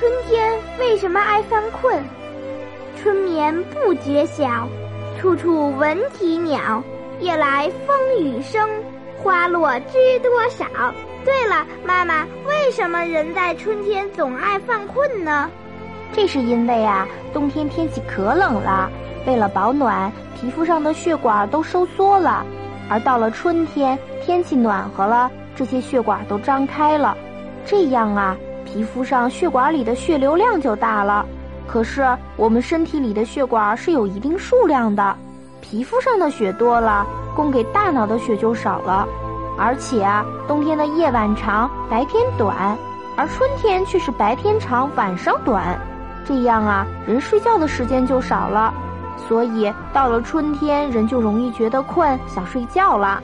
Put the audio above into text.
春天为什么爱犯困？春眠不觉晓，处处闻啼鸟。夜来风雨声，花落知多少。对了，妈妈，为什么人在春天总爱犯困呢？这是因为啊，冬天天气可冷了，为了保暖，皮肤上的血管都收缩了。而到了春天，天气暖和了，这些血管都张开了，这样啊，皮肤上血管里的血流量就大了。可是我们身体里的血管是有一定数量的，皮肤上的血多了，供给大脑的血就少了。而且啊，冬天的夜晚长，白天短，而春天却是白天长，晚上短。这样啊，人睡觉的时间就少了，所以到了春天，人就容易觉得困，想睡觉了。